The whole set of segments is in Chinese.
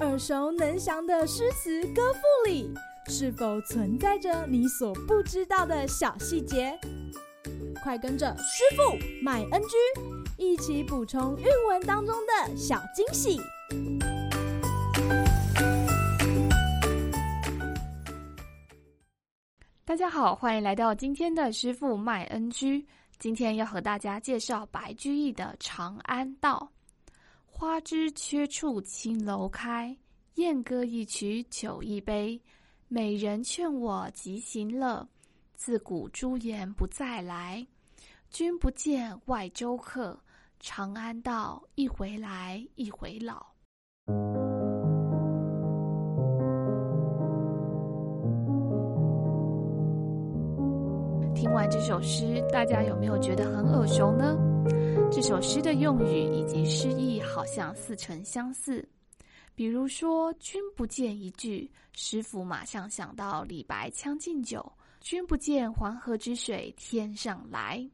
耳熟能详的诗词歌赋里，是否存在着你所不知道的小细节？快跟着师傅麦恩居一起补充韵文当中的小惊喜！大家好，欢迎来到今天的师傅麦恩居。今天要和大家介绍白居易的《长安道》：花枝缺处青楼开。燕歌一曲酒一杯，美人劝我即行乐。自古朱颜不再来，君不见外州客。长安道，一回来一回老。听完这首诗，大家有没有觉得很耳熟呢？这首诗的用语以及诗意好像似曾相似。比如说“君不见”一句，师傅马上想到李白《将进酒》“君不见黄河之水天上来”。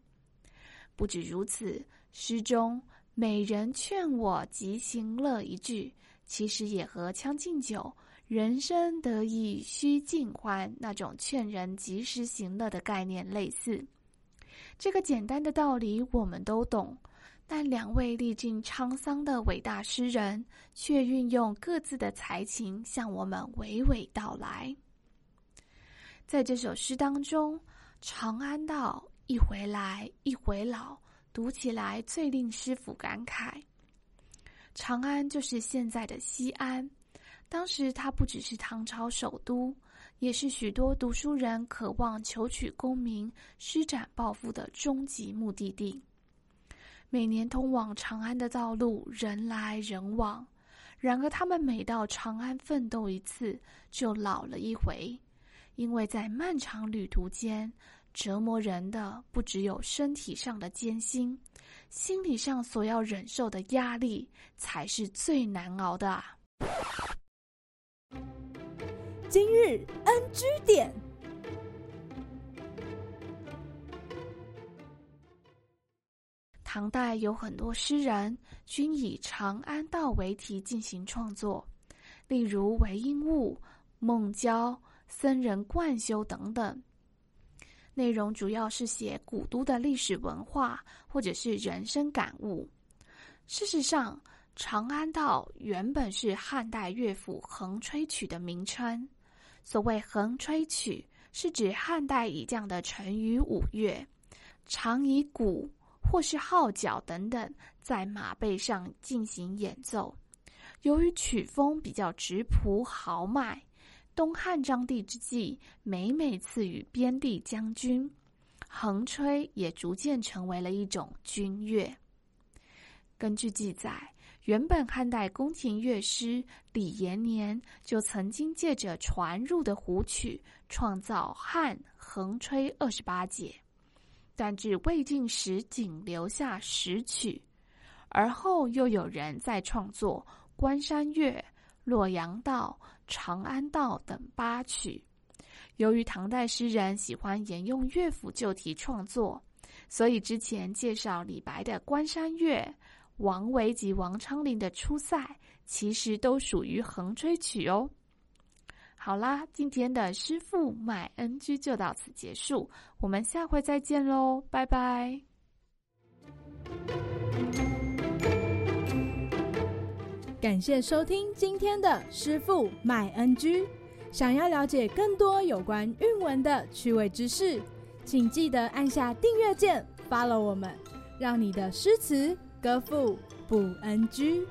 不止如此，诗中“美人劝我即行乐”一句，其实也和《将进酒》“人生得意须尽欢”那种劝人及时行乐的概念类似。这个简单的道理我们都懂。但两位历尽沧桑的伟大诗人，却运用各自的才情向我们娓娓道来。在这首诗当中，“长安道，一回来一回老”，读起来最令师傅感慨。长安就是现在的西安，当时它不只是唐朝首都，也是许多读书人渴望求取功名、施展抱负的终极目的地。每年通往长安的道路人来人往，然而他们每到长安奋斗一次，就老了一回，因为在漫长旅途间，折磨人的不只有身体上的艰辛，心理上所要忍受的压力才是最难熬的啊。今日 NG 点。唐代有很多诗人均以长安道为题进行创作，例如韦应物、孟郊、僧人贯休等等。内容主要是写古都的历史文化或者是人生感悟。事实上，长安道原本是汉代乐府横吹曲的名称。所谓横吹曲，是指汉代以降的成语五乐，常以鼓。或是号角等等，在马背上进行演奏。由于曲风比较直朴豪迈，东汉章帝之际，每每赐予边地将军，横吹也逐渐成为了一种军乐。根据记载，原本汉代宫廷乐师李延年就曾经借着传入的胡曲，创造汉横吹二十八节。但至魏晋时仅留下十曲，而后又有人在创作《关山月》《洛阳道》《长安道》等八曲。由于唐代诗人喜欢沿用乐府旧题创作，所以之前介绍李白的《关山月》、王维及王昌龄的《出塞》，其实都属于横吹曲哦。好啦，今天的师傅卖 NG 就到此结束，我们下回再见喽，拜拜。感谢收听今天的师傅卖 NG。想要了解更多有关韵文的趣味知识，请记得按下订阅键，follow 我们，让你的诗词家父不安居。